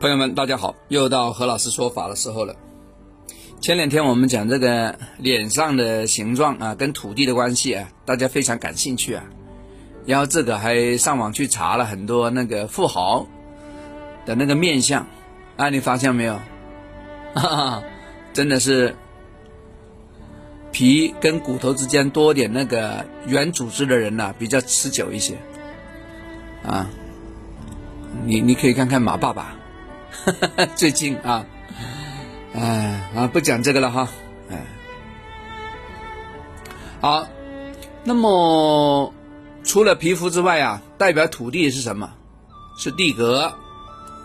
朋友们，大家好！又到何老师说法的时候了。前两天我们讲这个脸上的形状啊，跟土地的关系啊，大家非常感兴趣啊。然后这个还上网去查了很多那个富豪的那个面相啊，你发现没有？哈哈，真的是皮跟骨头之间多点那个软组织的人呐，比较持久一些啊。你你可以看看马爸爸。最近啊，哎啊，不讲这个了哈，哎，好，那么除了皮肤之外啊，代表土地是什么？是地格，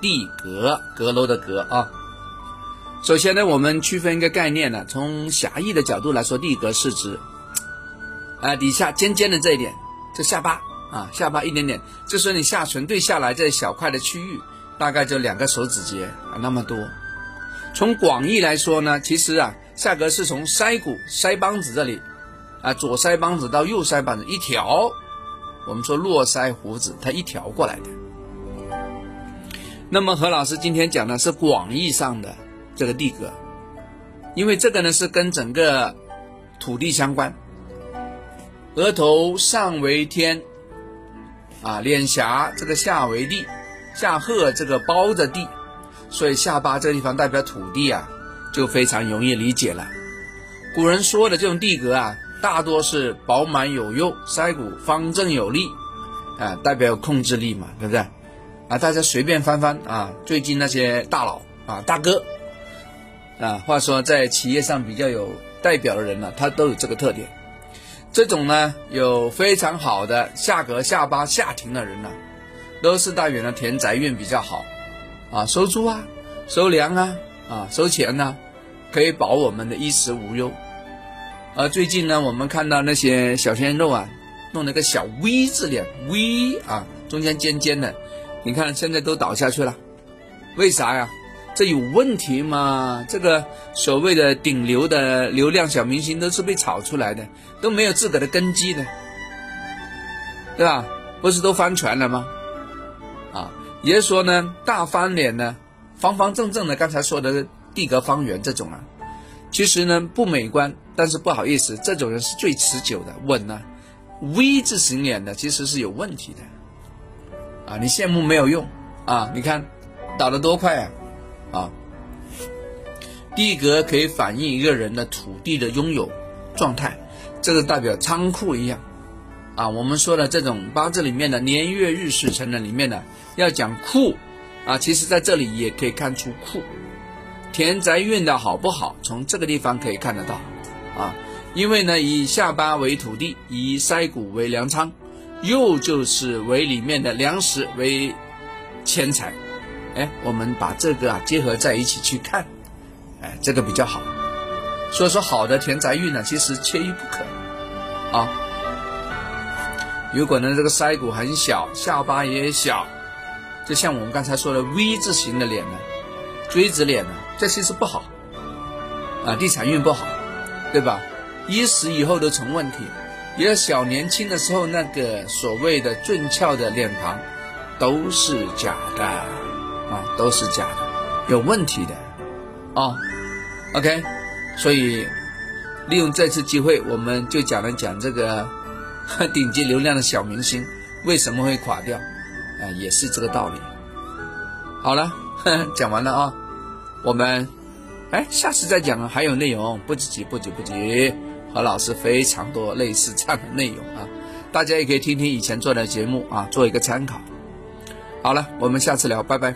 地格，阁楼的阁啊。首先呢，我们区分一个概念呢，从狭义的角度来说，地格是指啊底下尖尖的这一点，这下巴啊，下巴一点点，就是你下唇对下来这一小块的区域。大概就两个手指节啊，那么多。从广义来说呢，其实啊，下颌是从腮骨、腮帮子这里啊，左腮帮子到右腮帮子一条，我们说络腮胡子，它一条过来的。那么何老师今天讲的是广义上的这个地格，因为这个呢是跟整个土地相关。额头上为天啊，脸颊这个下为地。下颌这个包着地，所以下巴这个地方代表土地啊，就非常容易理解了。古人说的这种地格啊，大多是饱满有肉，腮骨方正有力，啊，代表有控制力嘛，对不对？啊，大家随便翻翻啊，最近那些大佬啊，大哥啊，话说在企业上比较有代表的人呢，他都有这个特点。这种呢，有非常好的下颌、下巴下庭的人呢。都是大远的田宅运比较好，啊，收租啊，收粮啊，啊，收钱呐，可以保我们的衣食无忧。而最近呢，我们看到那些小鲜肉啊，弄了个小 V 字脸，V 啊，中间尖尖的，你看现在都倒下去了，为啥呀？这有问题吗？这个所谓的顶流的流量小明星都是被炒出来的，都没有自个的根基的，对吧？不是都翻船了吗？啊，也就是说呢，大方脸呢，方方正正的，刚才说的地格方圆这种啊，其实呢不美观，但是不好意思，这种人是最持久的，稳呢。V 字形脸的其实是有问题的，啊，你羡慕没有用啊，你看倒的多快啊，啊，地格可以反映一个人的土地的拥有状态，这个代表仓库一样。啊，我们说的这种八字里面的年月日时辰的里面的要讲库，啊，其实在这里也可以看出库，田宅运的好不好，从这个地方可以看得到，啊，因为呢以下巴为土地，以腮骨为粮仓，又就是为里面的粮食为钱财，哎，我们把这个啊结合在一起去看，哎，这个比较好，所以说好的田宅运呢，其实缺一不可，啊。如果呢，这个腮骨很小，下巴也小，就像我们刚才说的 V 字形的脸呢，锥子脸呢，这些是不好，啊，地产运不好，对吧？一死以后都成问题。也有小年轻的时候那个所谓的俊俏的脸庞，都是假的，啊，都是假的，有问题的，啊，OK，所以利用这次机会，我们就讲了讲这个。顶级流量的小明星为什么会垮掉？啊，也是这个道理。好了，讲完了啊，我们哎，下次再讲啊，还有内容，不急不急不急。何老师非常多类似这样的内容啊，大家也可以听听以前做的节目啊，做一个参考。好了，我们下次聊，拜拜。